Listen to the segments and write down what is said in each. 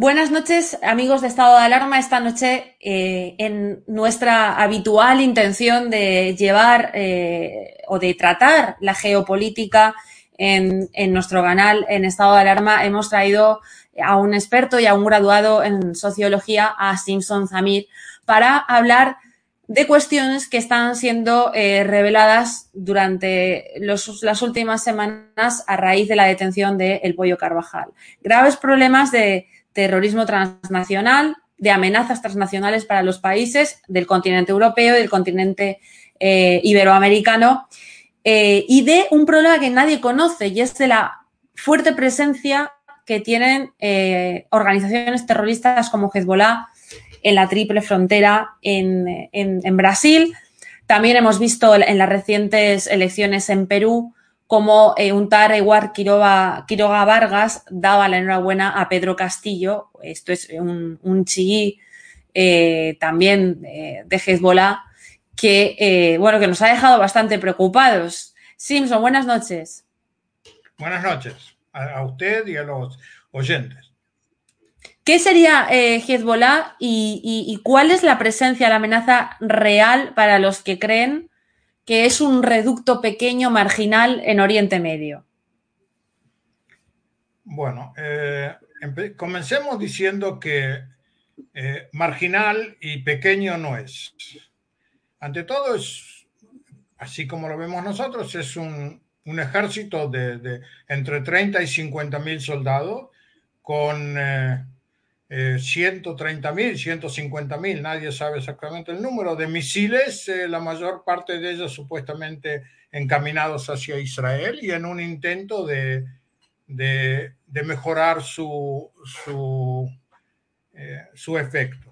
Buenas noches, amigos de Estado de Alarma. Esta noche, eh, en nuestra habitual intención de llevar eh, o de tratar la geopolítica en, nuestro canal en Estado de Alarma, hemos traído a un experto y a un graduado en sociología, a Simpson Zamir, para hablar de cuestiones que están siendo eh, reveladas durante las últimas semanas a raíz de la detención de El Pollo Carvajal. Graves problemas de terrorismo transnacional, de amenazas transnacionales para los países del continente europeo y del continente eh, iberoamericano, eh, y de un problema que nadie conoce, y es de la fuerte presencia que tienen eh, organizaciones terroristas como Hezbollah en la triple frontera en, en Brasil. También hemos visto en las recientes elecciones en Perú como eh, un tal igual Quiroga, Vargas daba la enhorabuena a Pedro Castillo, esto es un, un chií eh, también eh, de Hezbollah, que, bueno, que nos ha dejado bastante preocupados. Simpson, buenas noches. Buenas noches a, usted y a los oyentes. ¿Qué sería Hezbollah y, cuál es la presencia, la amenaza real para los que creen que es un reducto pequeño, marginal en Oriente Medio? Bueno, eh, comencemos diciendo que eh, marginal y pequeño no es. Ante todo, es, así como lo vemos nosotros, es un, ejército de, entre 30 y 50 mil soldados con eh, eh, 130 mil, 150 mil, nadie sabe exactamente el número de misiles, eh, la mayor parte de ellos supuestamente encaminados hacia Israel y en un intento de, de, mejorar su, su, eh, efecto.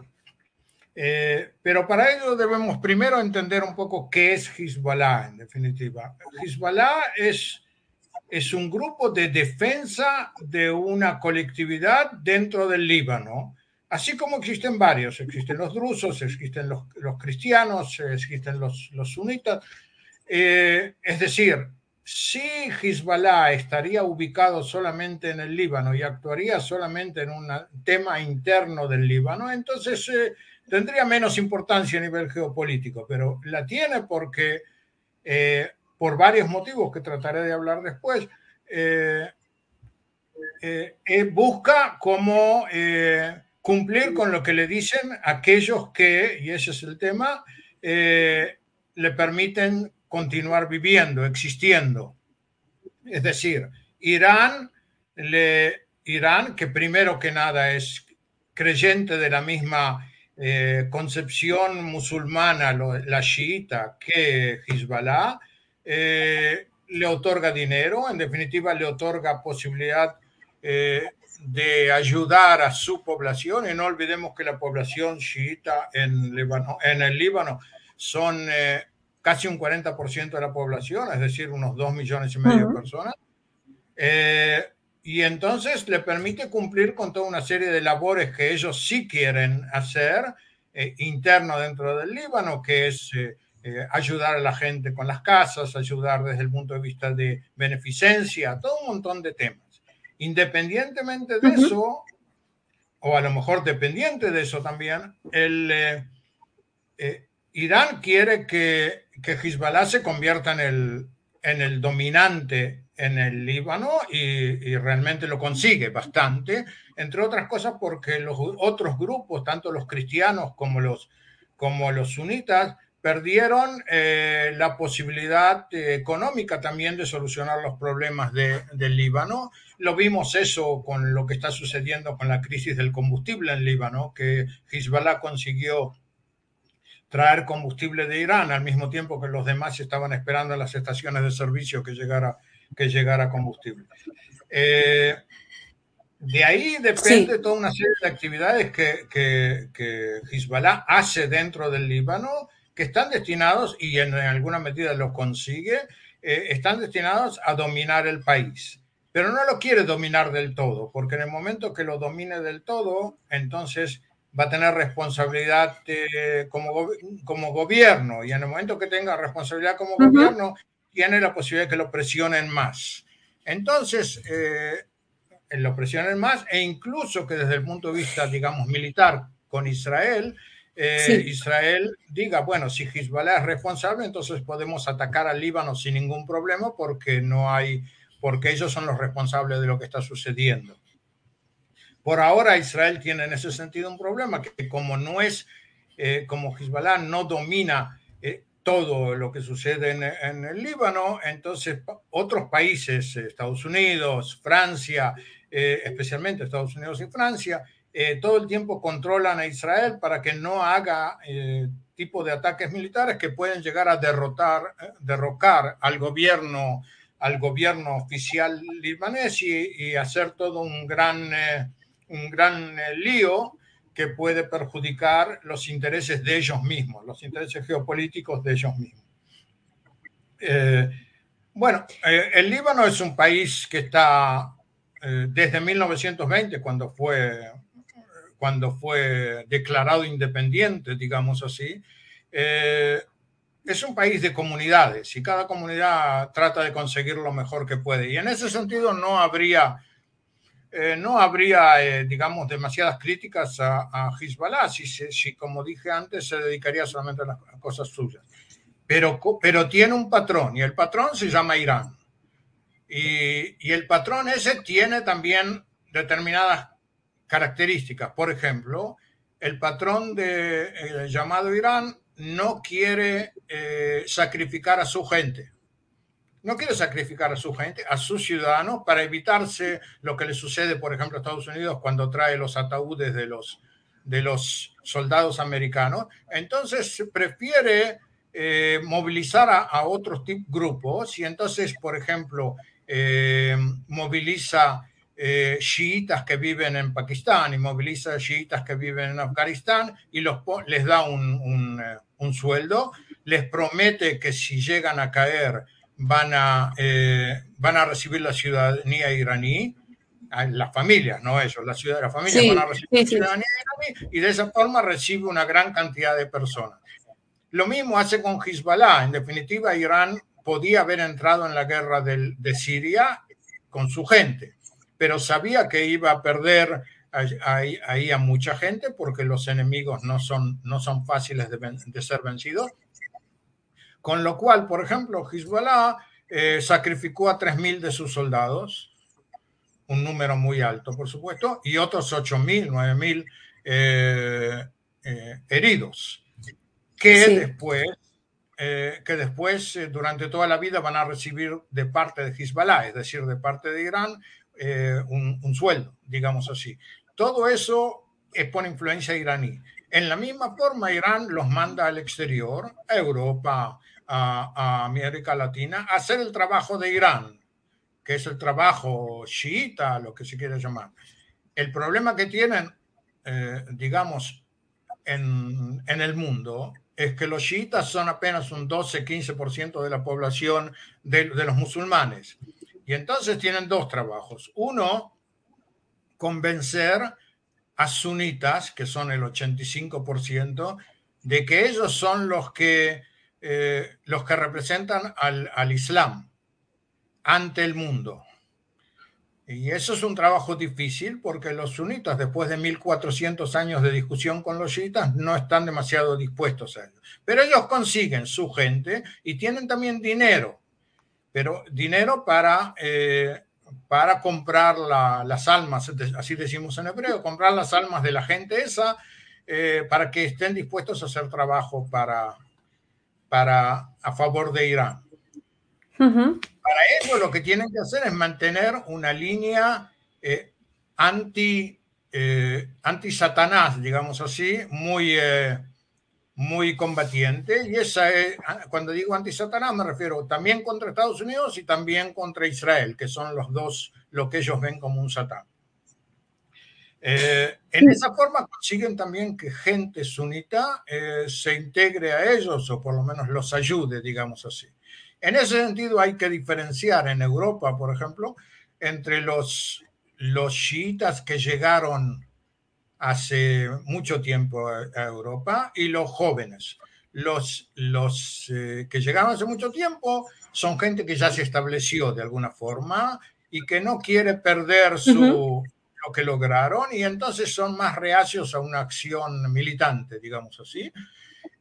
Eh, pero para ello debemos primero entender un poco qué es Hezbollah, en definitiva. Hezbollah es es un grupo de defensa de una colectividad dentro del Líbano, así como existen varios, existen los drusos, existen los, cristianos, existen los, sunitas. Eh, es decir, si Hezbollah estaría ubicado solamente en el Líbano y actuaría solamente en un tema interno del Líbano, entonces eh, tendría menos importancia a nivel geopolítico, pero la tiene porque eh, por varios motivos que trataré de hablar después, eh, eh, eh, busca cómo cumplir con lo que le dicen aquellos que, y ese es el tema, le permiten continuar viviendo, existiendo. Es decir, Irán, le, Irán, que primero que nada es creyente de la misma concepción musulmana, la chiita, que Hezbollah, eh, le otorga dinero, en definitiva le otorga posibilidad de ayudar a su población y no olvidemos que la población chiita en, en el Líbano son casi un 40% de la población, es decir, unos 2 millones y medio de personas. y entonces le permite cumplir con toda una serie de labores que ellos sí quieren hacer eh, interno dentro del Líbano, que es eh, eh, ayudar a la gente con las casas, ayudar desde el punto de vista de beneficencia, todo un montón de temas. Independientemente de eso, o a lo mejor dependiente de eso también, el, Irán quiere que, que Hezbollah se convierta en el, en el dominante en el Líbano y, realmente lo consigue bastante, entre otras cosas porque los otros grupos, tanto los cristianos como los, como los sunitas, perdieron eh, la posibilidad económica también de solucionar los problemas del Líbano. Lo vimos eso con lo que está sucediendo con la crisis del combustible en Líbano, que Hezbollah consiguió traer combustible de Irán al mismo tiempo que los demás estaban esperando en las estaciones de servicio que llegara que llegar a combustible. Eh, de ahí depende toda una serie de actividades que, que, que, Hezbollah hace dentro del Líbano que están destinados, y en alguna medida lo consigue, eh, están destinados a dominar el país. Pero no lo quiere dominar del todo, porque en el momento que lo domine del todo, entonces va a tener responsabilidad eh, como, como gobierno, y en el momento que tenga responsabilidad como gobierno, tiene la posibilidad de que lo presionen más. Entonces, eh, lo presionen más e incluso que desde el punto de vista, digamos, militar con Israel, eh, Israel diga, bueno, si Hezbollah es responsable, entonces podemos atacar al Líbano sin ningún problema porque no hay, porque ellos son los responsables de lo que está sucediendo. Por ahora Israel tiene en ese sentido un problema que como no es, eh, como Hezbollah no domina todo lo que sucede en, el Líbano, entonces otros países, Estados Unidos, Francia, eh, especialmente Estados Unidos y Francia, eh, todo el tiempo controlan a Israel para que no haga eh, tipo de ataques militares que pueden llegar a derrotar, derrocar al gobierno, al gobierno oficial libanés y, hacer todo un gran, un gran lío que puede perjudicar los intereses de ellos mismos, los intereses geopolíticos de ellos mismos. Eh, bueno, eh, el Líbano es un país que está eh, desde 1920, cuando fue, cuando fue declarado independiente, digamos así, es un país de comunidades y cada comunidad trata de conseguir lo mejor que puede. Y en ese sentido no habría eh, no habría, eh, digamos, demasiadas críticas a, a Hezbollah si, si, como dije antes, se dedicaría solamente a las cosas suyas. Pero, pero tiene un patrón y el patrón se llama Irán. Y, y el patrón ese tiene también determinadas características. Por ejemplo, el patrón de, eh, llamado Irán no quiere sacrificar a su gente no quiere sacrificar a su gente, a sus ciudadanos, para evitarse lo que le sucede, por ejemplo, a Estados Unidos cuando trae los ataúdes de los, de los soldados americanos. Entonces prefiere eh, movilizar a, otros grupos y entonces, por ejemplo, eh, moviliza eh, chiitas que viven en Pakistán y moviliza chiitas que viven en Afganistán y los, les da un, un sueldo, les promete que si llegan a caer van a, eh, van a recibir la ciudadanía iraní, las familias, no ellos, la ciudad, la familia van a recibir la ciudadanía iraní y de esa forma recibe una gran cantidad de personas. Lo mismo hace con Hezbollah. En definitiva, Irán podía haber entrado en la guerra de Siria con su gente, pero sabía que iba a perder ahí, ahí a mucha gente porque los enemigos no son, no son fáciles de, de ser vencidos. Con lo cual, por ejemplo, Hezbollah eh, sacrificó a 3.000 de sus soldados, un número muy alto, por supuesto, y otros 8.000, 9.000 eh, eh, heridos, que después, que después durante toda la vida van a recibir de parte de Hezbollah, es decir, de parte de Irán, un, un sueldo, digamos así. Todo eso es por influencia iraní. En la misma forma, Irán los manda al exterior, a Europa, a, América Latina, a hacer el trabajo de Irán, que es el trabajo chiita, lo que se quiere llamar. El problema que tienen, eh, digamos, en, el mundo es que los chiitas son apenas un 12-15% de la población de, los musulmanes. Y entonces tienen dos trabajos. Uno, convencer a sunitas, que son el 85%, de que ellos son los que, eh, los que representan al, al Islam ante el mundo. Y eso es un trabajo difícil porque los sunitas, después de 1400 años de discusión con los chiitas, no están demasiado dispuestos a ello. Pero ellos consiguen su gente y tienen también dinero, pero dinero para, eh, para comprar las almas, así decimos en hebreo, comprar las almas de la gente esa eh, para que estén dispuestos a hacer trabajo para, para, a favor de Irán. Para eso lo que tienen que hacer es mantener una línea eh, anti, anti Satanás, digamos así, muy, muy combatiente. Y esa es, cuando digo anti Satanás me refiero también contra Estados Unidos y también contra Israel, que son los dos lo que ellos ven como un Satán. en esa forma consiguen también que gente sunita se integre a ellos o por lo menos los ayude, digamos así. En ese sentido hay que diferenciar en Europa, por ejemplo, entre los, los chiitas que llegaron hace mucho tiempo a, Europa y los jóvenes. Los, los eh, que llegaron hace mucho tiempo son gente que ya se estableció de alguna forma y que no quiere perder su, lo que lograron y entonces son más reacios a una acción militante, digamos así.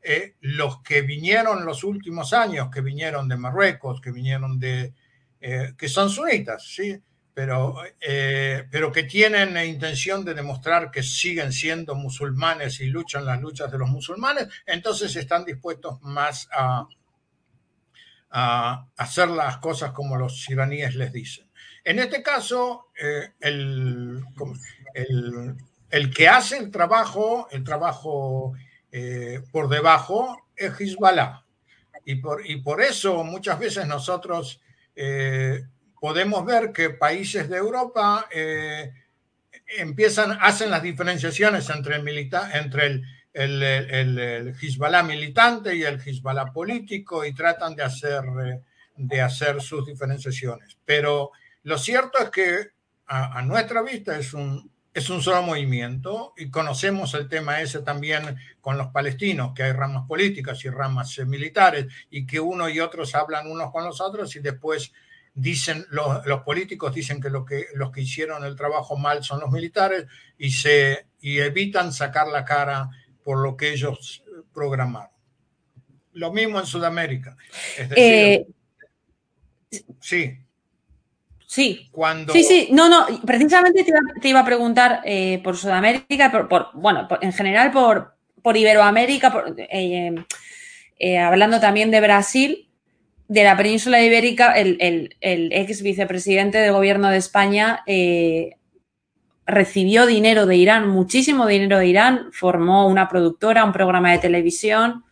Eh, los que vinieron los últimos años, que vinieron de Marruecos, que vinieron de, eh, que son sunitas, ¿sí? Pero, eh, pero que tienen intención de demostrar que siguen siendo musulmanes y luchan las luchas de los musulmanes, entonces están dispuestos más a, a hacer las cosas como los iraníes les dicen. En este caso, el, el, el, que hace el trabajo, el trabajo eh, por debajo es Hezbollah. Y por, y por eso muchas veces nosotros eh, podemos ver que países de Europa eh, empiezan, hacen las diferenciaciones entre el, milita entre el, el, el, Hezbollah militante y el Hezbollah político y tratan de hacer, de hacer sus diferenciaciones. Pero lo cierto es que a, a nuestra vista es un, es un solo movimiento y conocemos el tema ese también con los palestinos, que hay ramas políticas y ramas eh, militares y que uno y otros hablan unos con los otros y después dicen, los, los políticos dicen que, lo que los que hicieron el trabajo mal son los militares y, se, y evitan sacar la cara por lo que ellos programaron. Lo mismo en Sudamérica. Es decir, eh, sí. Sí. Cuando... Sí, sí, no, no, precisamente te iba, a preguntar eh, por Sudamérica, por, bueno, en general por, por Iberoamérica, eh, eh, hablando también de Brasil, de la península ibérica, el, ex vicepresidente del gobierno de España recibió dinero de Irán, muchísimo dinero de Irán, formó una productora, un programa de televisión,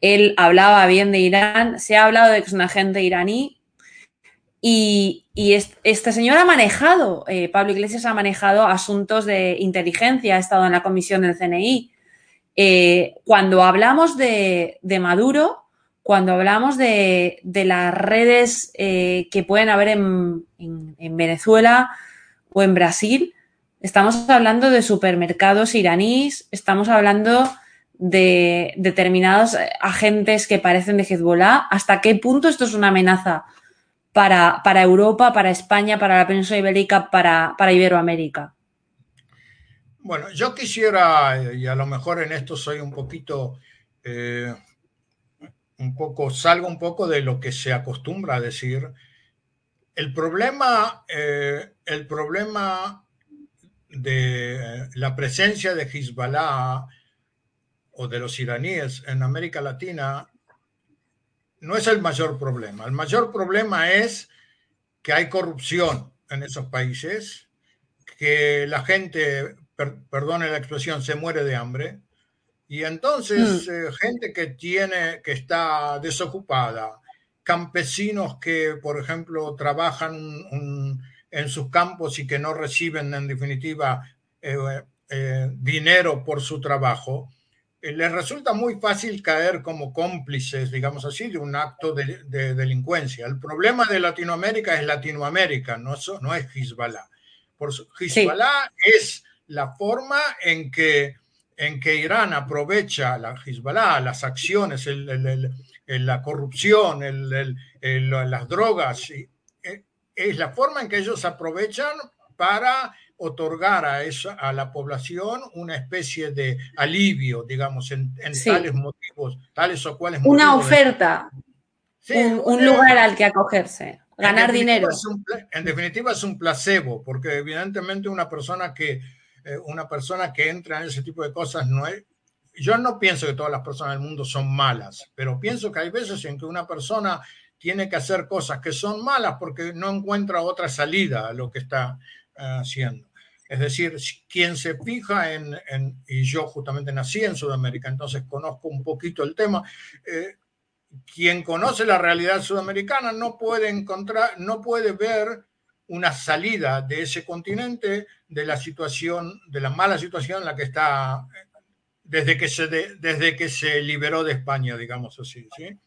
él hablaba bien de Irán, se ha hablado de que es un agente iraní, y, este señor ha manejado, eh, Pablo Iglesias ha manejado asuntos de inteligencia, ha estado en la comisión del CNI. Eh, cuando hablamos de, Maduro, cuando hablamos de, las redes eh, que pueden haber en, Venezuela o en Brasil, estamos hablando de supermercados iraníes, estamos hablando de determinados agentes que parecen de Hezbollah. ¿Hasta qué punto esto es una amenaza para, para Europa, para España, para la península ibérica, para, para Iberoamérica? Bueno, yo quisiera, y a lo mejor en esto soy un poquito, eh, un poco, salgo un poco de lo que se acostumbra a decir. El problema, eh, el problema de la presencia de Hezbollah o de los iraníes en América Latina no es el mayor problema. El mayor problema es que hay corrupción en esos países, que la gente, perdone la expresión, se muere de hambre, Y entonces, mm. gente que tiene, que está desocupada, campesinos que, por ejemplo, trabajan en sus campos y que no reciben, en definitiva, dinero por su trabajo, eh, les resulta muy fácil caer como cómplices, digamos así, de un acto de, delincuencia. El problema de Latinoamérica es Latinoamérica, no, no es Hezbollah. Por Hezbollah es la forma en que, en que Irán aprovecha la Hezbollah, las acciones, la corrupción, las drogas, eh, es la forma en que ellos aprovechan para otorgar a, esa, a la población una especie de alivio, digamos, en, tales motivos, tales o cuales Una oferta, un, lugar al que acogerse, ganar dinero. en definitiva es un placebo, porque evidentemente una persona que, eh, una persona que entra en ese tipo de cosas no es... Yo no pienso que todas las personas del mundo son malas, pero pienso que hay veces en que una persona tiene que hacer cosas que son malas porque no encuentra otra salida a lo que está eh, haciendo. Es decir, quien se fija en, y yo justamente nací en Sudamérica, entonces conozco un poquito el tema, eh, quien conoce la realidad sudamericana no puede encontrar, no puede ver una salida de ese continente de la situación, de la mala situación en la que está desde que se, desde que se liberó de España, digamos así. ¿sí?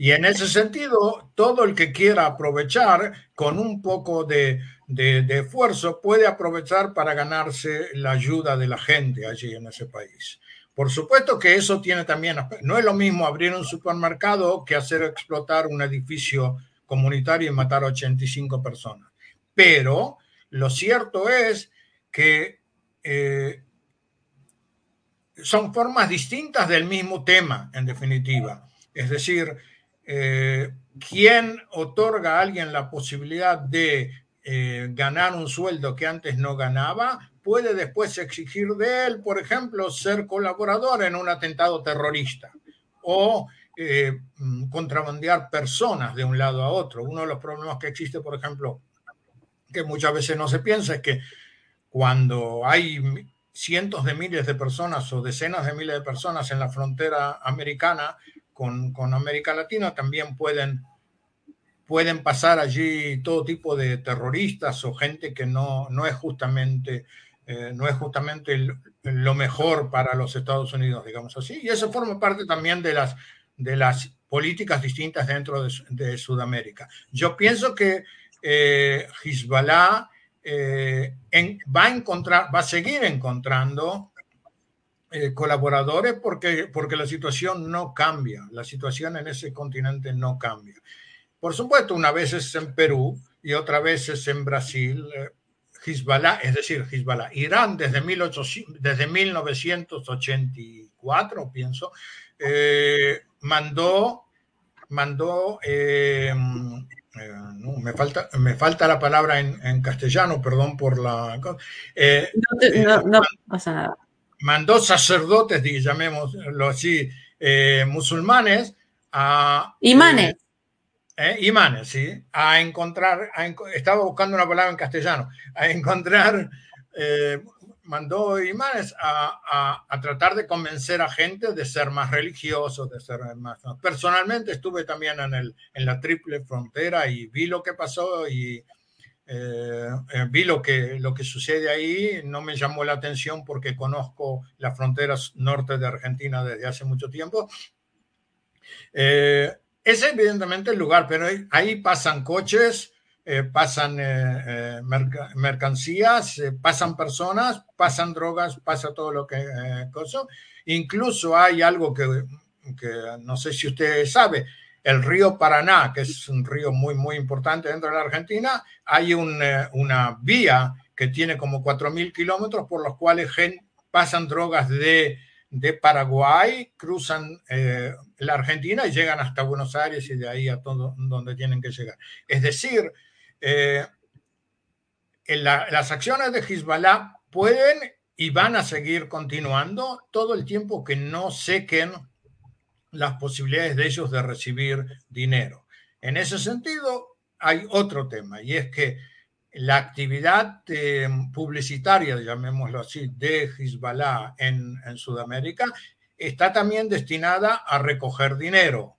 Y en ese sentido, todo el que quiera aprovechar con un poco de, esfuerzo puede aprovechar para ganarse la ayuda de la gente allí en ese país. Por supuesto que eso tiene también, no es lo mismo abrir un supermercado que hacer explotar un edificio comunitario y matar a 85 personas. Pero lo cierto es que eh, son formas distintas del mismo tema, en definitiva. Es decir, eh, ¿quién otorga a alguien la posibilidad de eh, ganar un sueldo que antes no ganaba? Puede después exigir de él, por ejemplo, ser colaborador en un atentado terrorista o eh, mm, contrabandear personas de un lado a otro. Uno de los problemas que existe, por ejemplo, que muchas veces no se piensa, es que cuando hay cientos de miles de personas o decenas de miles de personas en la frontera americana, con, América Latina, también pueden, pueden pasar allí todo tipo de terroristas o gente que no, no es justamente, eh, no es justamente lo mejor para los Estados Unidos, digamos así. Y eso forma parte también de las, de las políticas distintas dentro de, Sudamérica. Yo pienso que eh, Hezbollah eh, va a encontrar, va a seguir encontrando eh, colaboradores porque, porque la situación no cambia, la situación en ese continente no cambia. Por supuesto, una vez es en Perú y otra vez es en Brasil. Eh, Hezbollah, es decir, Hezbollah, Irán desde, 1800, desde 1984, pienso, mandó, mandó me, falta, me falta la palabra en, castellano, perdón por la... no, no pasa nada mandó sacerdotes, llamémoslo así, eh, musulmanes a... Imanes. Eh, eh, imanes, sí, a encontrar, estaba buscando una palabra en castellano, a encontrar, mandó imanes a, tratar de convencer a gente de ser más religiosos, de ser más... Personalmente estuve también en, el, en la triple frontera y vi lo que pasó y eh, eh, vi lo que, lo que sucede ahí, no me llamó la atención porque conozco las fronteras norte de Argentina desde hace mucho tiempo. Eh, es evidentemente el lugar, pero ahí pasan coches, pasan mercancías, pasan personas, pasan drogas, pasa todo lo que cosa. Incluso hay algo que, no sé si usted sabe, el río Paraná, que es un río muy, muy importante dentro de la Argentina, hay eh, una vía que tiene como 4.000 kilómetros por los cuales pasan drogas de, Paraguay, cruzan eh, la Argentina y llegan hasta Buenos Aires y de ahí a todo donde tienen que llegar. Es decir, eh, las acciones de Hezbollah pueden y van a seguir continuando todo el tiempo que no sequen las posibilidades de ellos de recibir dinero. En ese sentido, hay otro tema, y es que la actividad eh, publicitaria, llamémoslo así, de Hezbollah en, en Sudamérica está también destinada a recoger dinero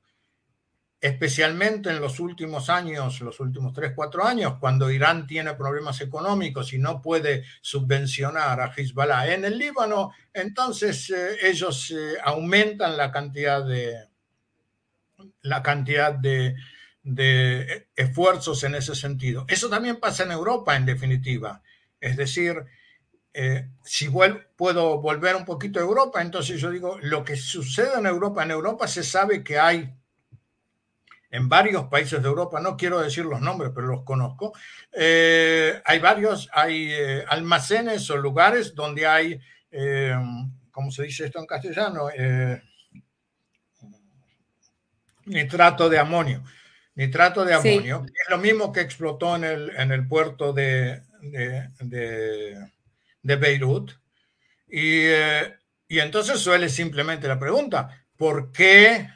especialmente en los últimos años, los últimos 3, 4 años, cuando Irán tiene problemas económicos y no puede subvencionar a Hezbollah en el Líbano, entonces eh, ellos eh, aumentan la cantidad de la cantidad de, de, esfuerzos en ese sentido. Eso también pasa en Europa, en definitiva. Es decir, eh, si vuelvo, puedo volver un poquito a Europa, entonces yo digo, lo que sucede en Europa, en Europa se sabe que hay en varios países de Europa, no quiero decir los nombres, pero los conozco, eh, hay varios, hay eh, almacenes o lugares donde hay, eh, ¿cómo se dice esto en castellano? nitrato de amonio. Nitrato de amonio, es lo mismo que explotó en el, en el puerto de, de, de, Beirut. Y, y entonces suele simplemente la pregunta, ¿por qué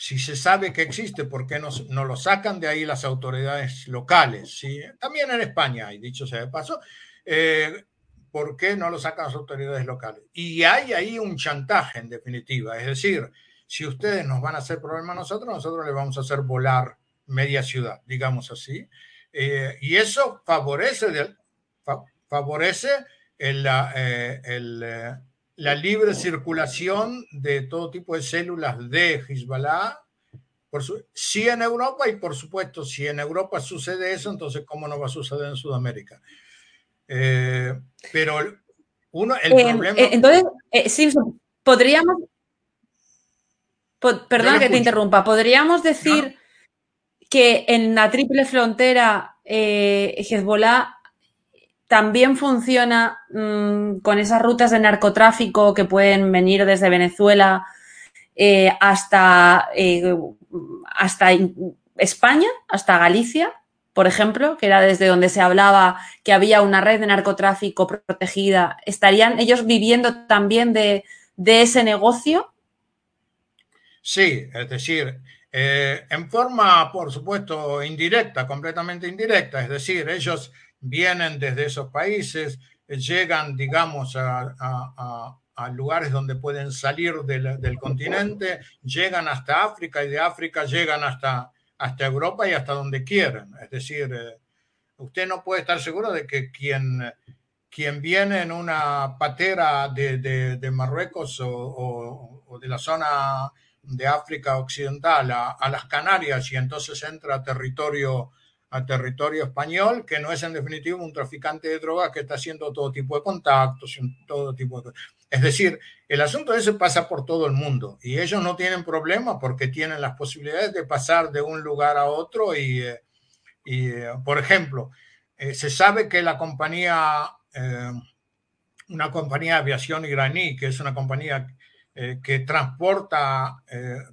si se sabe que existe, ¿por qué no, no lo sacan de ahí las autoridades locales? ¿sí? También en España hay, dicho sea de paso, eh, ¿por qué no lo sacan las autoridades locales? Y hay ahí un chantaje, en definitiva, es decir, si ustedes nos van a hacer problema a nosotros, nosotros les vamos a hacer volar media ciudad, digamos así. Eh, y eso favorece, favorece el, eh, el la libre circulación de todo tipo de células de Hezbollah, por sí en Europa y por supuesto, si en Europa sucede eso, entonces ¿cómo no va a suceder en Sudamérica? Eh, pero uno, el eh, problema... Eh, entonces, sí, podríamos... perdona que te interrumpa, podríamos decir que en la triple frontera Hezbollah también funciona mmm, con esas rutas de narcotráfico que pueden venir desde Venezuela eh, hasta, eh, hasta España, hasta Galicia, por ejemplo, que era desde donde se hablaba que había una red de narcotráfico protegida. ¿Estarían ellos viviendo también de, de ese negocio? Sí, es decir, eh, en forma, por supuesto, indirecta, completamente indirecta, es decir, ellos vienen desde esos países, llegan, digamos, a, lugares donde pueden salir del, continente, llegan hasta África y de África llegan hasta, hasta Europa y hasta donde quieran. Es decir, eh, usted no puede estar seguro de que quien, quien viene en una patera de, Marruecos o, de la zona de África Occidental a, a, las Canarias y entonces entra a territorio a territorio español, que no es en definitiva un traficante de drogas que está haciendo todo tipo de contactos, todo tipo de... Es decir, el asunto ese pasa por todo el mundo y ellos no tienen problema porque tienen las posibilidades de pasar de un lugar a otro y, eh, y eh, por ejemplo, eh, se sabe que la compañía, una compañía de aviación iraní, que es una compañía que transporta,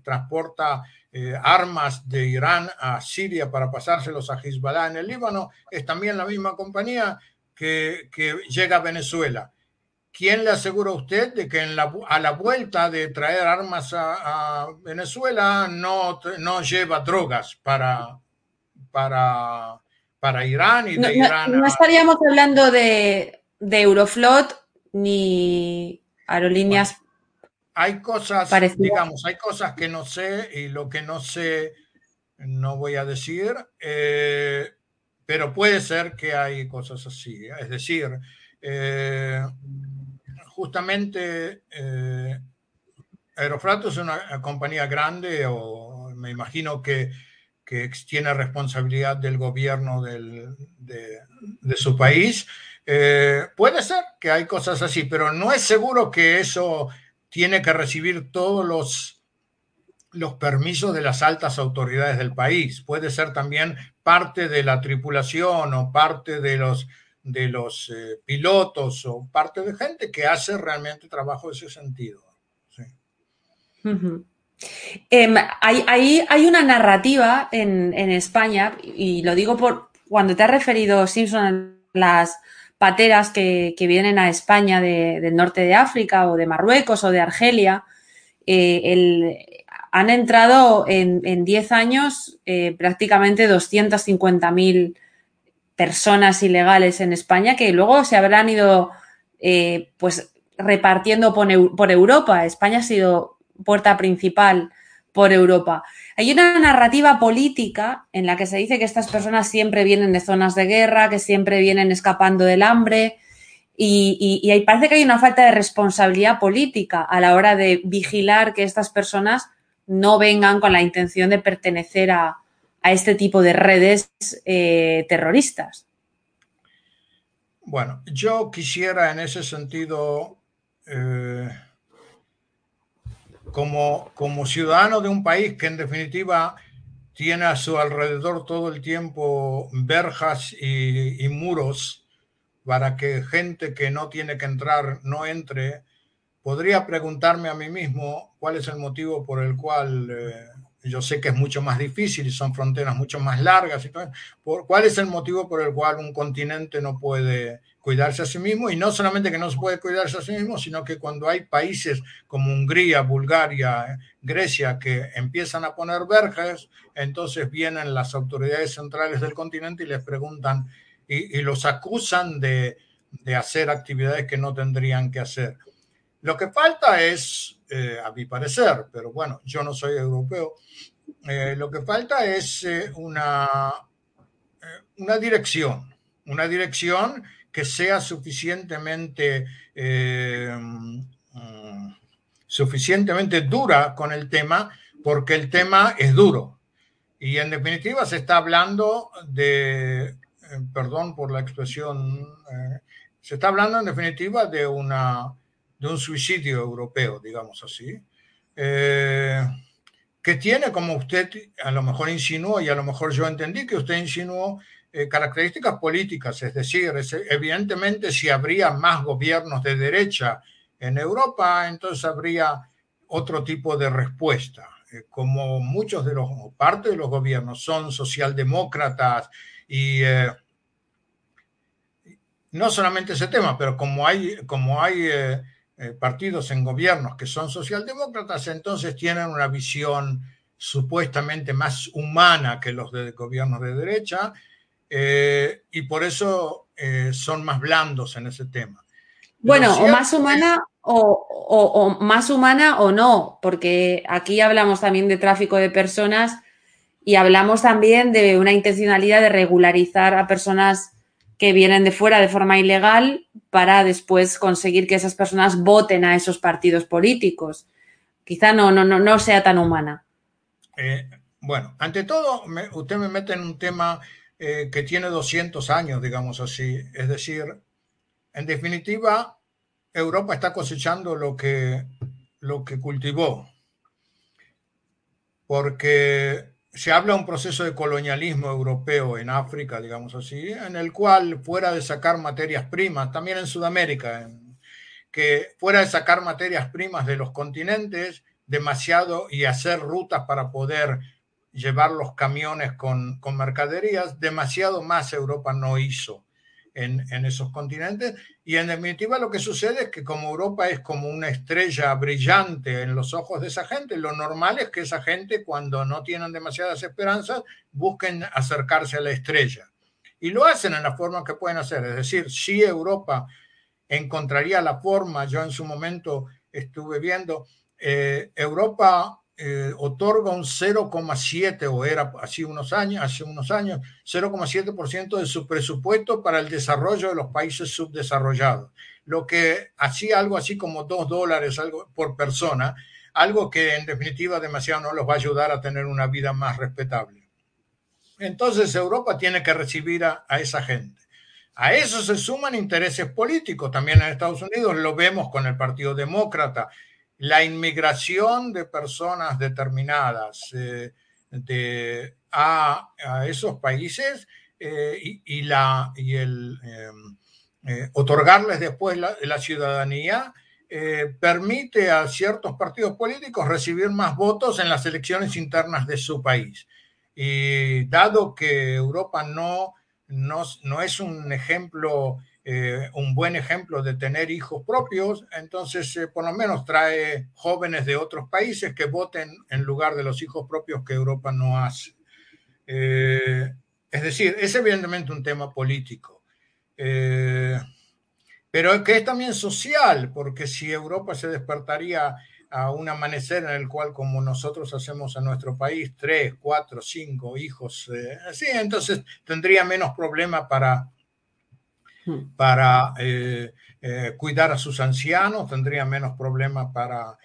transporta eh, armas de Irán a Siria para pasárselos a Hezbollah en el Líbano, es también la misma compañía que, llega a Venezuela. ¿Quién le asegura a usted de que en la, a la vuelta de traer armas a, Venezuela no, no lleva drogas para, para, para Irán y de no, Irán? No, estaríamos hablando de, de Euroflot ni aerolíneas hay cosas, digamos, hay cosas que no sé y lo que no sé no voy a decir, eh, pero puede ser que hay cosas así. Es decir, eh, justamente eh, Aerofrato es una compañía grande o me imagino que, que tiene responsabilidad del gobierno del, de, de, su país. puede ser que hay cosas así, pero no es seguro que eso tiene que recibir todos los, los permisos de las altas autoridades del país. Puede ser también parte de la tripulación o parte de los, de los eh, pilotos o parte de gente que hace realmente trabajo en ese sentido. Sí. Em, hay, hay, una narrativa en, en, España, y lo digo por cuando te has referido, Simpson, a las pateras que, vienen a España del norte de África o de Marruecos o de Argelia, eh, han entrado en 10 años eh, prácticamente 250.000 personas ilegales en España que luego se habrán ido eh, pues repartiendo por, Europa. España ha sido puerta principal por Europa. Hay una narrativa política en la que se dice que estas personas siempre vienen de zonas de guerra, que siempre vienen escapando del hambre, y, parece que hay una falta de responsabilidad política a la hora de vigilar que estas personas no vengan con la intención de pertenecer a, este tipo de redes eh, terroristas. Bueno, yo quisiera en ese sentido, eh, como, como ciudadano de un país que en definitiva tiene a su alrededor todo el tiempo verjas y muros, para que gente que no tiene que entrar no entre, podría preguntarme a mí mismo cuál es el motivo por el cual, eh, yo sé que es mucho más difícil y son fronteras mucho más largas, y cuál es el motivo por el cual un continente no puede cuidarse a sí mismo y no solamente que no se puede cuidarse a sí mismo, sino que cuando hay países como Hungría, Bulgaria, Grecia que empiezan a poner verjas, entonces vienen las autoridades centrales del continente y les preguntan y, los acusan de, hacer actividades que no tendrían que hacer. Lo que falta es, eh, a mi parecer, pero bueno, yo no soy europeo, eh, lo que falta es eh, una, una dirección, una dirección que sea suficientemente, mm, suficientemente dura con el tema, porque el tema es duro. Y en definitiva se está hablando de perdón por la expresión, se está hablando en definitiva de, una, de un suicidio europeo, digamos así, eh, que tiene, como usted a lo mejor insinuó y a lo mejor yo entendí que usted insinuó, características políticas, es decir, evidentemente si habría más gobiernos de derecha en Europa, entonces habría otro tipo de respuesta. como muchos de los, parte de los gobiernos son socialdemócratas, y eh, no solamente ese tema, pero como hay, como hay eh, eh, partidos en gobiernos que son socialdemócratas, entonces tienen una visión supuestamente más humana que los de gobiernos de derecha y por eso son más blandos en ese tema. Bueno, o más humana o, más humana o no, porque aquí hablamos también de tráfico de personas y hablamos también de una intencionalidad de regularizar a personas que vienen de fuera de forma ilegal para después conseguir que esas personas voten a esos partidos políticos. Quizá no, no, no, sea tan humana. Eh, bueno, ante todo, usted me mete en un tema eh, que tiene 200 años, digamos así. Es decir, en definitiva, Europa está cosechando lo que, lo que cultivó. Porque se habla de un proceso de colonialismo europeo en África, digamos así, en el cual fuera de sacar materias primas, también en Sudamérica, que fuera de sacar materias primas de los continentes, demasiado y hacer rutas para poder llevar los camiones con, con mercaderías, demasiado más Europa no hizo en, esos continentes. Y en definitiva lo que sucede es que como Europa es como una estrella brillante en los ojos de esa gente, lo normal es que esa gente cuando no tienen demasiadas esperanzas busquen acercarse a la estrella. Y lo hacen en la forma que pueden hacer. Es decir, si Europa encontraría la forma, yo en su momento estuve viendo, eh, Europa eh, otorga un 0,7 o era así unos años, hace unos años, 0,7% de su presupuesto para el desarrollo de los países subdesarrollados, lo que hacía algo así como 2 dólares algo por persona, algo que en definitiva demasiado no los va a ayudar a tener una vida más respetable. Entonces Europa tiene que recibir a, a esa gente. A eso se suman intereses políticos. También en Estados Unidos lo vemos con el Partido Demócrata, la inmigración de personas determinadas eh, a, esos países eh, y, la, y el eh, otorgarles después la, ciudadanía permite a ciertos partidos políticos recibir más votos en las elecciones internas de su país. Y dado que Europa no, no, no es un ejemplo eh, un buen ejemplo de tener hijos propios, entonces eh, por lo menos trae jóvenes de otros países que voten en lugar de los hijos propios que Europa no hace. Eh, es decir, es evidentemente un tema político, pero que es también social, porque si Europa se despertaría a un amanecer en el cual, como nosotros hacemos en nuestro país, tres, cuatro, cinco hijos, así, entonces tendría menos problema para. Para eh, cuidar a sus ancianos, tendría menos problema para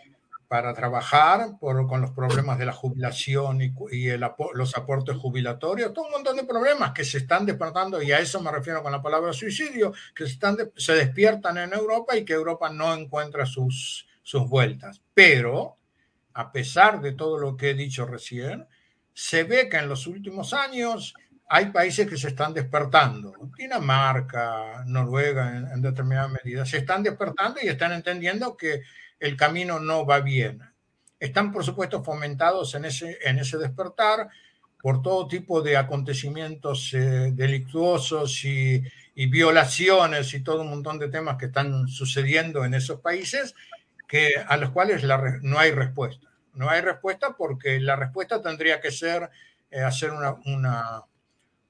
para trabajar por, con los problemas de la jubilación y, y el, los aportes jubilatorios, todo un montón de problemas que se están despertando, y a eso me refiero con la palabra suicidio, que se, están se despiertan en Europa y que Europa no encuentra sus, sus vueltas. Pero, a pesar de todo lo que he dicho recién, se ve que en los últimos años hay países que se están despertando. Dinamarca, Noruega en, en determinada medida, se están despertando y están entendiendo que el camino no va bien. Están, por supuesto, fomentados en ese, en ese despertar por todo tipo de acontecimientos eh, delictuosos y, violaciones y todo un montón de temas que están sucediendo en esos países que, a los cuales no hay respuesta. No hay respuesta porque la respuesta tendría que ser eh, hacer una, una,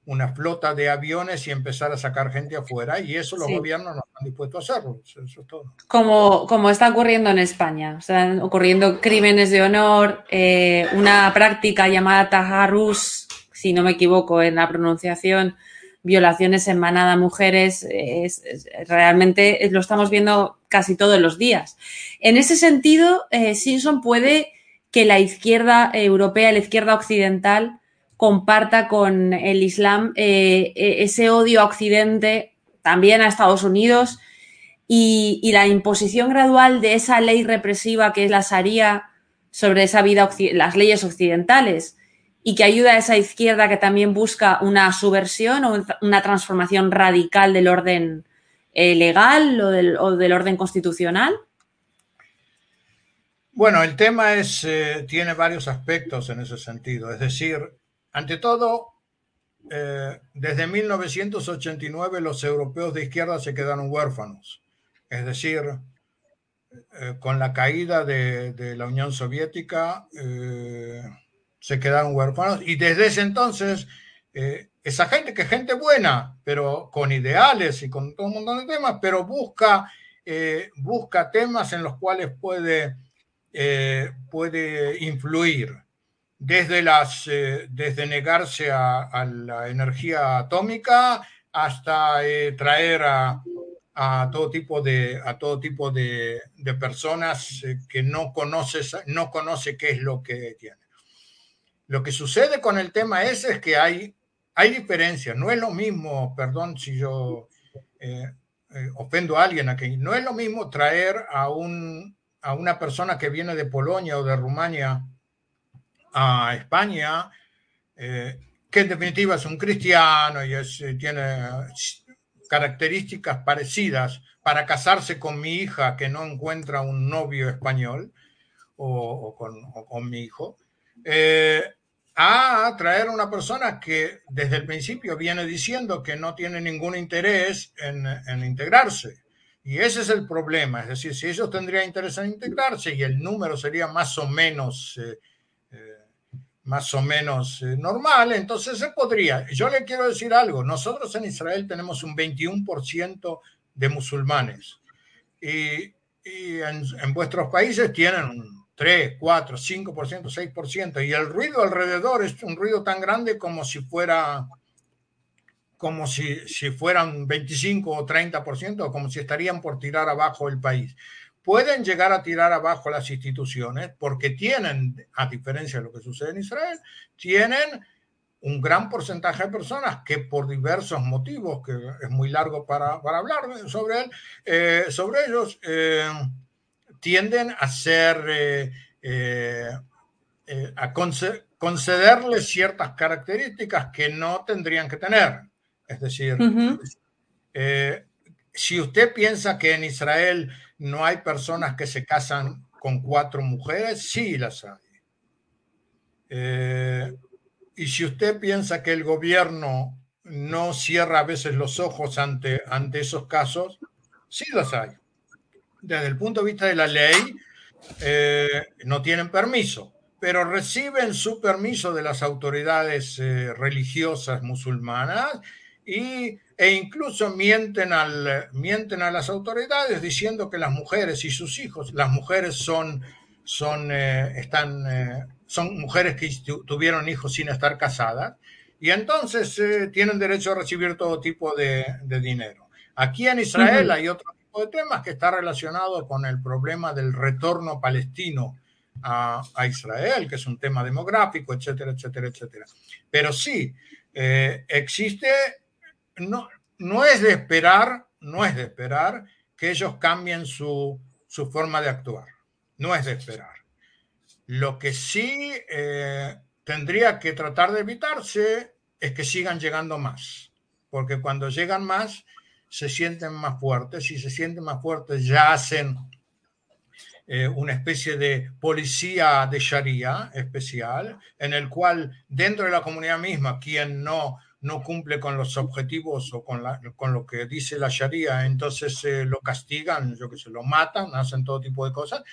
una flota de aviones y empezar a sacar gente afuera y eso los gobiernos no están dispuestos a hacerlo. Eso es todo. Como, como está ocurriendo en España. Están ocurriendo crímenes de honor, eh, una práctica llamada tajarus, si no me equivoco en la pronunciación, violaciones en manada a mujeres, es, realmente lo estamos viendo casi todos los días. En ese sentido, eh, Simpson puede que la izquierda europea, la izquierda occidental, comparta con el Islam eh, e, ese odio a Occidente, también a Estados Unidos, y, la imposición gradual de esa ley represiva que es la Sharia sobre esa vida, las leyes occidentales, y que ayuda a esa izquierda que también busca una subversión o una transformación radical del orden eh, legal o del, orden constitucional? Bueno, el tema es, eh, tiene varios aspectos en ese sentido. Es decir, ante todo, eh, desde 1989 los europeos de izquierda se quedaron huérfanos. Es decir, eh, con la caída de, la Unión Soviética eh, se quedaron huérfanos y desde ese entonces esa gente que es gente buena, pero con ideales y con todo un montón de temas, pero busca, busca temas en los cuales puede, puede influir desde, las, eh, desde negarse a, la energía atómica hasta eh, traer a, todo tipo de, a todo tipo de, personas eh, que no conoce, no conoce qué es lo que tiene. Lo que sucede con el tema ese es que hay, hay diferencias. No es lo mismo, perdón si yo ofendo a alguien aquí, no es lo mismo traer a, un, a una persona que viene de Polonia o de Rumania a España, eh, que en definitiva es un cristiano y eh, tiene características parecidas para casarse con mi hija que no encuentra un novio español o, con, mi hijo, eh, a traer una persona que desde el principio viene diciendo que no tiene ningún interés en, integrarse. Y ese es el problema, es decir, si ellos tendrían interés en integrarse y el número sería más o menos más o menos eh, normal, entonces se podría. Yo le quiero decir algo, nosotros en Israel tenemos un 21% de musulmanes y, en, vuestros países tienen un 3, 4, 5%, 6% y el ruido alrededor es un ruido tan grande como si fuera como si, si fueran 25 o 30%, como si estarían por tirar abajo el país pueden llegar a tirar abajo las instituciones porque tienen, a diferencia de lo que sucede en Israel, tienen un gran porcentaje de personas que por diversos motivos, que es muy largo para, hablar sobre él, eh, sobre ellos, eh, tienden a ser, eh, a concederles ciertas características que no tendrían que tener. Es decir, si usted piensa que en Israel no hay personas que se casan con cuatro mujeres, sí las hay. Eh, y si usted piensa que el gobierno no cierra a veces los ojos ante, ante esos casos, sí las hay. Desde el punto de vista de la ley, eh, no tienen permiso, pero reciben su permiso de las autoridades eh, religiosas musulmanas y, e incluso mienten, al, mienten a las autoridades diciendo que las mujeres y sus hijos, las mujeres son, son, eh, están, eh, son mujeres que tuvieron hijos sin estar casadas y entonces tienen derecho a recibir todo tipo de, de dinero. Aquí en Israel hay otro tipo de temas que está relacionado con el problema del retorno palestino a, Israel, que es un tema demográfico, etcétera, etcétera, etcétera. Pero sí, eh, existe, no, no es de esperar, no es de esperar que ellos cambien su, su forma de actuar. No es de esperar. Lo que sí eh, tendría que tratar de evitarse es que sigan llegando más, porque cuando llegan más se sienten más fuertes y se sienten más fuertes ya hacen eh, una especie de policía de Sharia especial, en el cual dentro de la comunidad misma, quien no, no cumple con los objetivos o con, la, con lo que dice la Sharia, entonces eh, lo castigan, yo que sé, lo matan, hacen todo tipo de cosas.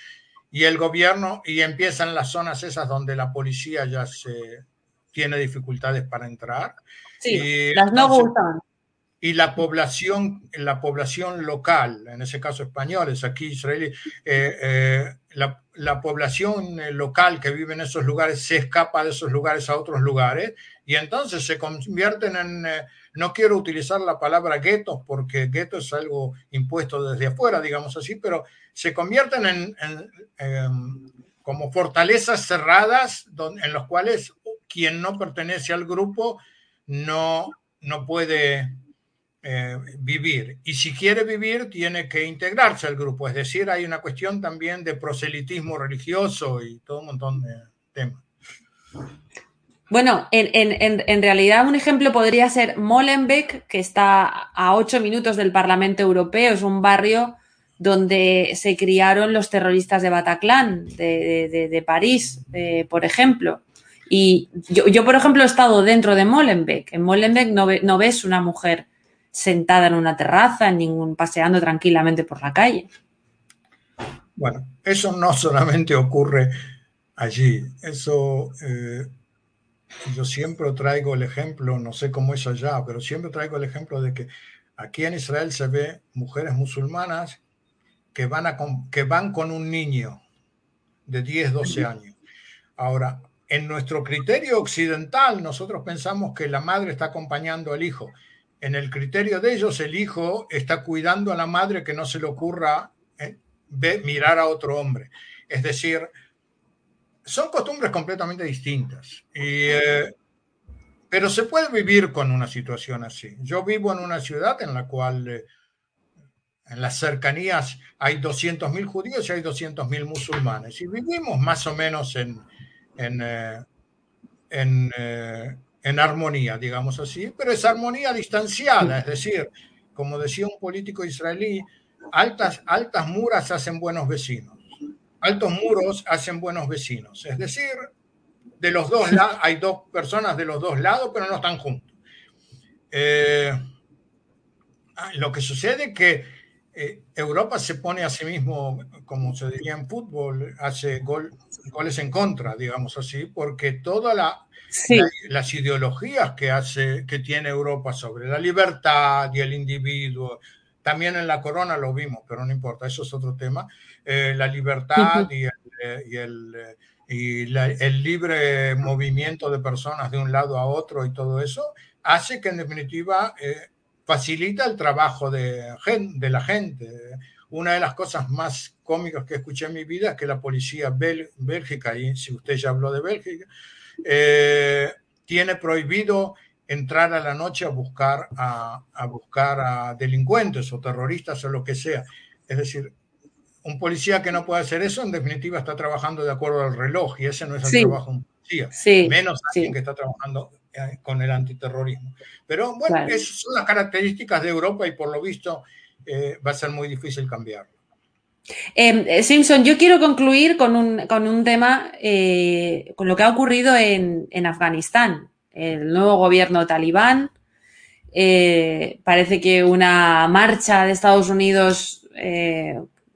Y el gobierno, y empiezan las zonas esas donde la policía ya se tiene dificultades para entrar. Sí, las no gustan y la población, la población local, en ese caso españoles, aquí israelíes, eh, eh, la, la, población local que vive en esos lugares se escapa de esos lugares a otros lugares y entonces se convierten en, eh, no quiero utilizar la palabra guetos porque gueto es algo impuesto desde afuera, digamos así, pero se convierten en, en como fortalezas cerradas donde, en los cuales quien no pertenece al grupo no, no puede eh, vivir. Y si quiere vivir, tiene que integrarse al grupo. Es decir, hay una cuestión también de proselitismo religioso y todo un montón de temas. Bueno, en, realidad un ejemplo podría ser Molenbeek, que está a ocho minutos del Parlamento Europeo. Es un barrio donde se criaron los terroristas de Bataclan, de, París, eh, por ejemplo. Y yo, por ejemplo, he estado dentro de Molenbeek. En Molenbeek no, no ves una mujer sentada en una terraza, en ningún paseando tranquilamente por la calle. Bueno, eso no solamente ocurre allí, eso eh, yo siempre traigo el ejemplo, no sé cómo es allá, pero siempre traigo el ejemplo de que aquí en Israel se ve mujeres musulmanas que van, a, que van con un niño de 10, 12 años. Ahora, en nuestro criterio occidental, nosotros pensamos que la madre está acompañando al hijo en el criterio de ellos, el hijo está cuidando a la madre que no se le ocurra eh, mirar a otro hombre. Es decir, son costumbres completamente distintas. Eh, pero se puede vivir con una situación así. Yo vivo en una ciudad en la cual eh, en las cercanías hay 200.000 judíos y hay 200.000 musulmanes. Y vivimos más o menos en, en, en en armonía, digamos así, pero es armonía distanciada, es decir, como decía un político israelí, altas, altas muras hacen buenos vecinos, altos muros hacen buenos vecinos, es decir, de los dos lados, hay dos personas de los dos lados, pero no están juntos. Eh, lo que sucede es que eh, Europa se pone a sí mismo, como se diría en fútbol, hace goles en contra, digamos así, porque toda la las ideologías que, hace, que tiene Europa sobre la libertad y el individuo. También en la corona lo vimos, pero no importa, eso es otro tema. Eh, la libertad y, el, y, el, y el, libre movimiento de personas de un lado a otro y todo eso hace que en definitiva eh, facilita el trabajo de, de la gente. Una de las cosas más cómicas que escuché en mi vida es que la policía bélgica, y si usted ya habló de Bélgica, eh, tiene prohibido entrar a la noche a buscar a, buscar a delincuentes o terroristas o lo que sea. Es decir, un policía que no puede hacer eso, en definitiva, está trabajando de acuerdo al reloj y ese no es el trabajo de un policía. Menos alguien que está trabajando con el antiterrorismo. Pero bueno, esas son las características de Europa y por lo visto eh, va a ser muy difícil cambiarlo. Em, eh, Simpson, yo quiero concluir con un, tema, eh, con lo que ha ocurrido en, Afganistán. El nuevo gobierno talibán, eh, parece que una marcha de Estados Unidos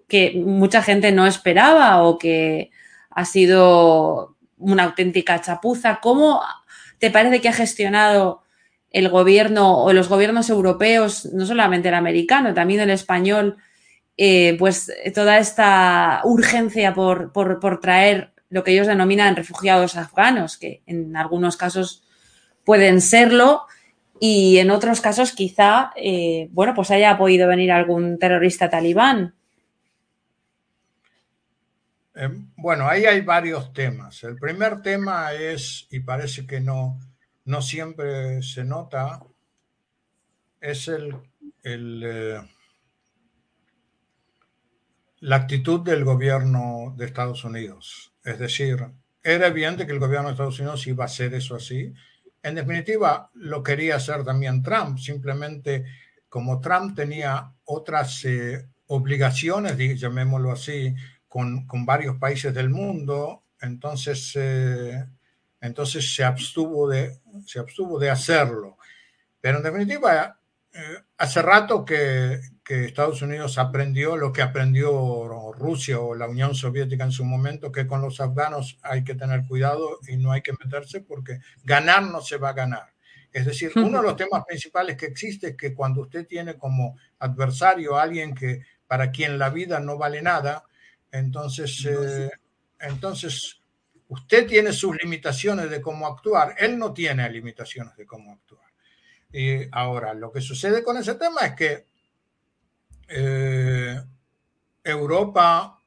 que mucha gente no esperaba o que ha sido una auténtica chapuza. ¿Cómo te parece que ha gestionado el gobierno o los gobiernos europeos, no solamente el americano, también el español, eh, pues toda esta urgencia por, traer lo que ellos denominan refugiados afganos, que en algunos casos pueden serlo y en otros casos quizá, eh, bueno, pues haya podido venir algún terrorista talibán. Eh, bueno, ahí hay varios temas. El primer tema es, y parece que no, no siempre se nota, es el, eh, la actitud del gobierno de Estados Unidos. Es decir, era evidente que el gobierno de Estados Unidos iba a hacer eso así. En definitiva, lo quería hacer también Trump, simplemente como Trump tenía otras eh, obligaciones, llamémoslo así, con, varios países del mundo, entonces, eh, entonces se, abstuvo de, se abstuvo de hacerlo. Pero en definitiva, eh, hace rato que, que, Estados Unidos aprendió lo que aprendió Rusia o la Unión Soviética en su momento, que con los afganos hay que tener cuidado y no hay que meterse porque ganar no se va a ganar. Es decir, uno de los temas principales que existe es que cuando usted tiene como adversario a alguien que para quien la vida no vale nada, entonces, eh, entonces, usted tiene sus limitaciones de cómo actuar, él no tiene limitaciones de cómo actuar. Y ahora, lo que sucede con ese tema es que eh, Europa,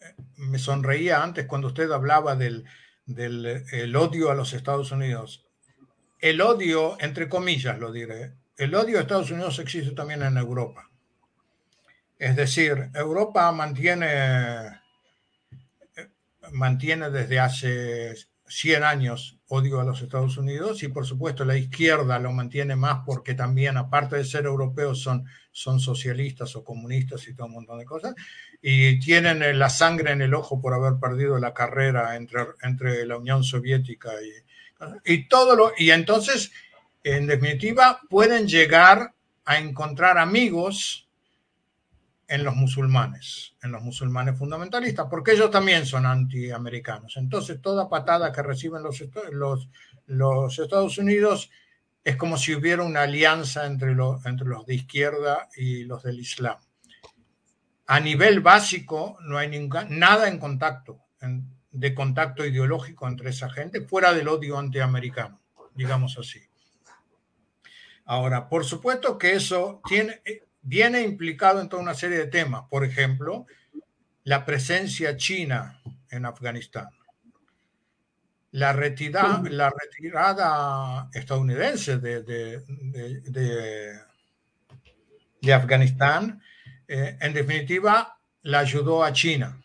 eh, me sonreía antes cuando usted hablaba del, del odio a los Estados Unidos. El odio, entre comillas lo diré, el odio a Estados Unidos existe también en Europa. Es decir, Europa mantiene, mantiene desde hace 100 años odio a los Estados Unidos y por supuesto la izquierda lo mantiene más porque también aparte de ser europeos son, son socialistas o comunistas y todo un montón de cosas. Y tienen la sangre en el ojo por haber perdido la carrera entre, entre la Unión Soviética y, y todo lo y entonces en definitiva pueden llegar a encontrar amigos en los musulmanes, en los musulmanes fundamentalistas, porque ellos también son antiamericanos. Entonces, toda patada que reciben los, Estados Unidos es como si hubiera una alianza entre, entre los de izquierda y los del Islam. A nivel básico, no hay nada en contacto, de contacto ideológico entre esa gente, fuera del odio antiamericano, digamos así. Ahora, por supuesto que eso tiene, viene implicado en toda una serie de temas. Por ejemplo, la presencia china en Afganistán. La, retirada, la retirada estadounidense de, de, de, Afganistán, eh, en definitiva, la ayudó a China.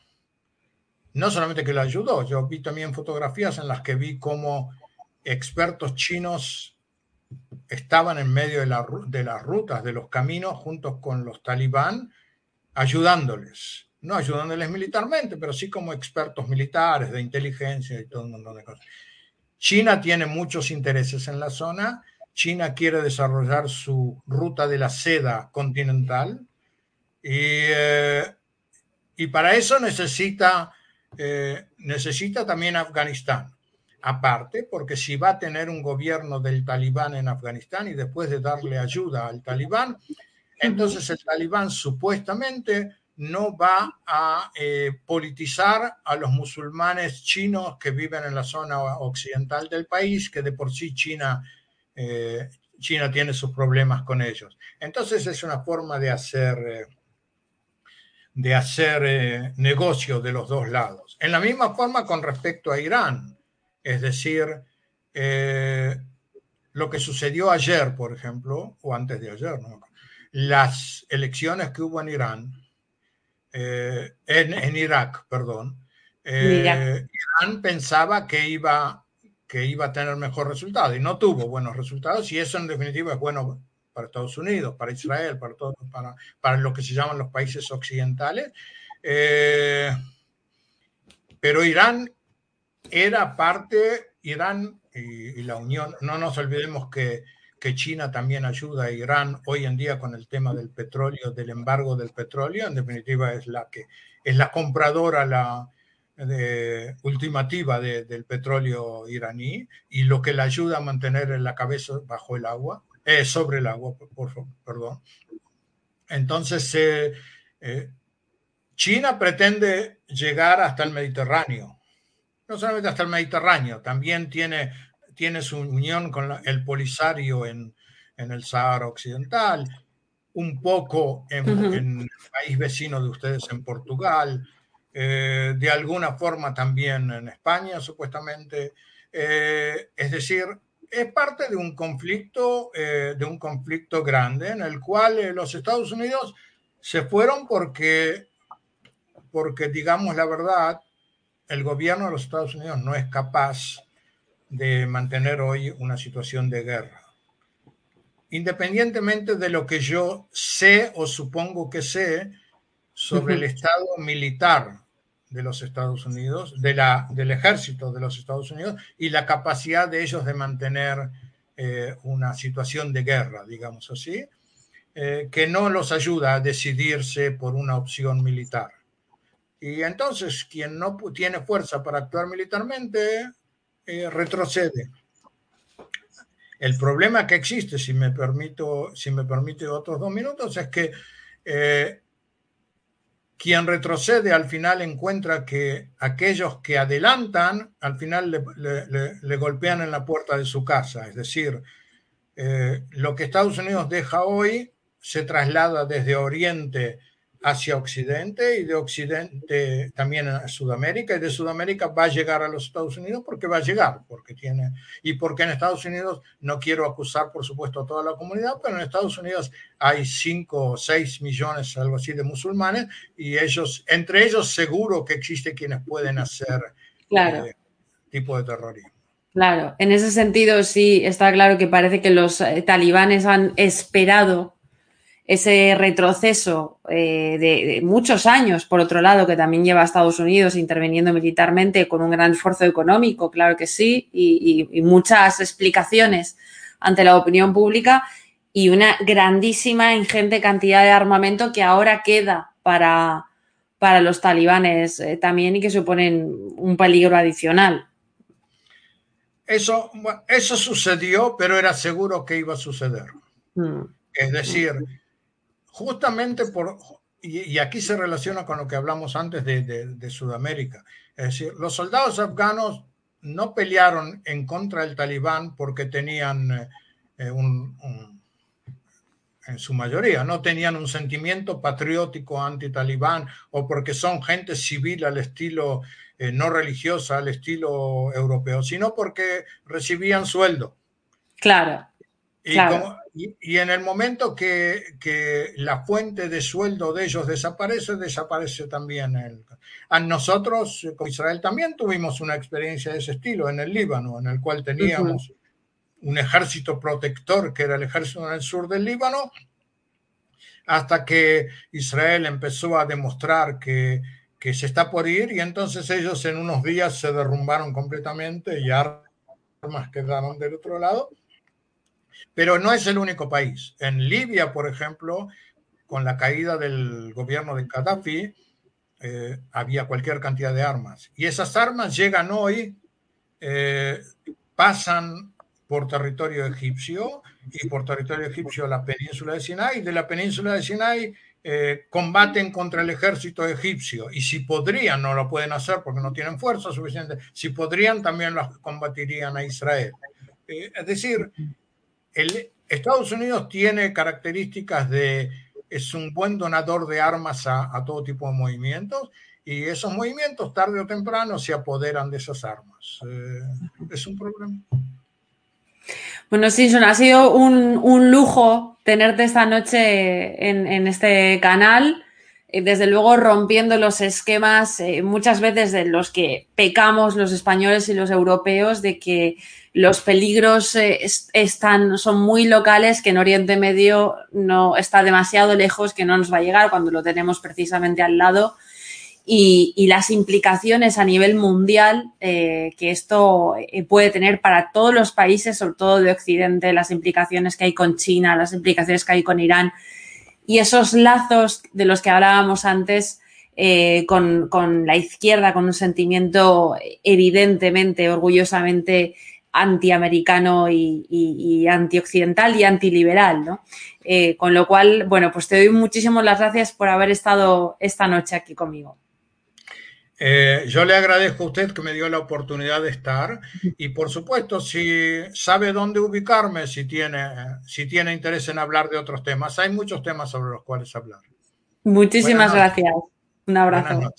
No solamente que la ayudó, yo vi también fotografías en las que vi cómo expertos chinos estaban en medio de, las rutas, de los caminos, juntos con los talibán, ayudándoles. No ayudándoles militarmente, pero sí como expertos militares, de inteligencia y todo un montón de cosas. China tiene muchos intereses en la zona. China quiere desarrollar su ruta de la seda continental y, eh, para eso necesita, eh, necesita también Afganistán aparte, porque si va a tener un gobierno del talibán en Afganistán y después de darle ayuda al talibán, entonces el talibán supuestamente no va a eh, politizar a los musulmanes chinos que viven en la zona occidental del país, que de por sí China, eh, China tiene sus problemas con ellos. Entonces es una forma de hacer, eh, de hacer negocio de los dos lados. En la misma forma con respecto a Irán. Es decir, eh, lo que sucedió ayer, por ejemplo, o antes de ayer, las elecciones que hubo en Irán, eh, en, Irak, perdón, eh, Irán pensaba que iba, que iba a tener mejor resultado y no tuvo buenos resultados y eso en definitiva es bueno para Estados Unidos, para Israel, para, todo, para, para lo que se llaman los países occidentales. pero Irán era parte, Irán y, la Unión, no nos olvidemos que, que, China también ayuda a Irán hoy en día con el tema del petróleo, del embargo del petróleo, en definitiva es la que es la compradora, la, ultimativa del petróleo iraní y lo que le ayuda a mantener la cabeza bajo el agua, eh, sobre el agua, por, perdón. Entonces, eh, eh, China pretende llegar hasta el Mediterráneo. No solamente hasta el Mediterráneo, también tiene, tiene su unión con el Polisario en, en el Sahara Occidental, un poco en, el país vecino de ustedes, en Portugal, eh, de alguna forma también en España, supuestamente. Eh, es decir, es parte de un conflicto, eh, de un conflicto grande en el cual los Estados Unidos se fueron porque, porque, digamos la verdad, el gobierno de los Estados Unidos no es capaz de mantener hoy una situación de guerra independientemente de lo que yo sé o supongo que sé sobre el estado militar de los Estados Unidos, de la, del ejército de los Estados Unidos y la capacidad de ellos de mantener eh, una situación de guerra, digamos así, eh, que no los ayuda a decidirse por una opción militar. Y entonces quien no tiene fuerza para actuar militarmente eh, retrocede. El problema que existe, si me, permito, si me permite otros dos minutos, es que eh, quien retrocede al final encuentra que aquellos que adelantan al final le, golpean en la puerta de su casa. Es decir, eh, lo que Estados Unidos deja hoy se traslada desde Oriente hacia Occidente y de Occidente también a Sudamérica y de Sudamérica va a llegar a los Estados Unidos porque va a llegar, porque tiene, y porque en Estados Unidos, no quiero acusar por supuesto a toda la comunidad, pero en Estados Unidos hay 5 o 6 millones, algo así, de musulmanes y ellos, entre ellos seguro que existe quienes pueden hacer claro. Eh, tipo de terrorismo. Claro, en ese sentido sí está claro que parece que los eh, talibanes han esperado ese retroceso eh, de, muchos años, por otro lado, que también lleva a Estados Unidos interviniendo militarmente con un gran esfuerzo económico, claro que sí, y, muchas explicaciones ante la opinión pública y una grandísima, ingente cantidad de armamento que ahora queda para, para los talibanes eh, también y que suponen un peligro adicional. Eso, eso sucedió, pero era seguro que iba a suceder. Mm. Es decir, justamente por, y, aquí se relaciona con lo que hablamos antes de, Sudamérica, es decir, los soldados afganos no pelearon en contra del talibán porque tenían eh, un, en su mayoría, no tenían un sentimiento patriótico anti-talibán o porque son gente civil al estilo eh, no religiosa, al estilo europeo, sino porque recibían sueldo. Claro. Y, y, en el momento que, que, la fuente de sueldo de ellos desaparece, desaparece también el... A nosotros, con Israel, también tuvimos una experiencia de ese estilo en el Líbano, en el cual teníamos un ejército protector, que era el ejército en el sur del Líbano, hasta que Israel empezó a demostrar que, que se está por ir y entonces ellos en unos días se derrumbaron completamente y armas quedaron del otro lado pero no es el único país. En Libia, por ejemplo, con la caída del gobierno de Gaddafi, eh, había cualquier cantidad de armas. Y esas armas llegan hoy, eh, pasan por territorio egipcio y por territorio egipcio a la península de Sinai, de la península de Sinai eh, combaten contra el ejército egipcio y si podrían, no lo pueden hacer porque no tienen fuerza suficiente, si podrían también las combatirían a Israel. es decir, el, Estados Unidos tiene características de, es un buen donador de armas a, todo tipo de movimientos y esos movimientos tarde o temprano se apoderan de esas armas. Eh, es un problema. Bueno, Simpson, ha sido un, lujo tenerte esta noche en, este canal. Eh, desde luego rompiendo los esquemas eh, muchas veces de los que pecamos los españoles y los europeos de que los peligros eh, están, son muy locales, que en Oriente Medio no está demasiado lejos, que no nos va a llegar cuando lo tenemos precisamente al lado. Y, las implicaciones a nivel mundial que esto puede tener para todos los países, sobre todo de Occidente, las implicaciones que hay con China, las implicaciones que hay con Irán y esos lazos de los que hablábamos antes eh, con, la izquierda, con un sentimiento evidentemente, orgullosamente antiamericano y, y, antioccidental y antiliberal, ¿no? Eh, con lo cual, bueno, pues te doy muchísimas las gracias por haber estado esta noche aquí conmigo. Eh, yo le agradezco a usted que me dio la oportunidad de estar y por supuesto, si sabe dónde ubicarme, si tiene, si tiene interés en hablar de otros temas, hay muchos temas sobre los cuales hablar. Muchísimas gracias. Un abrazo.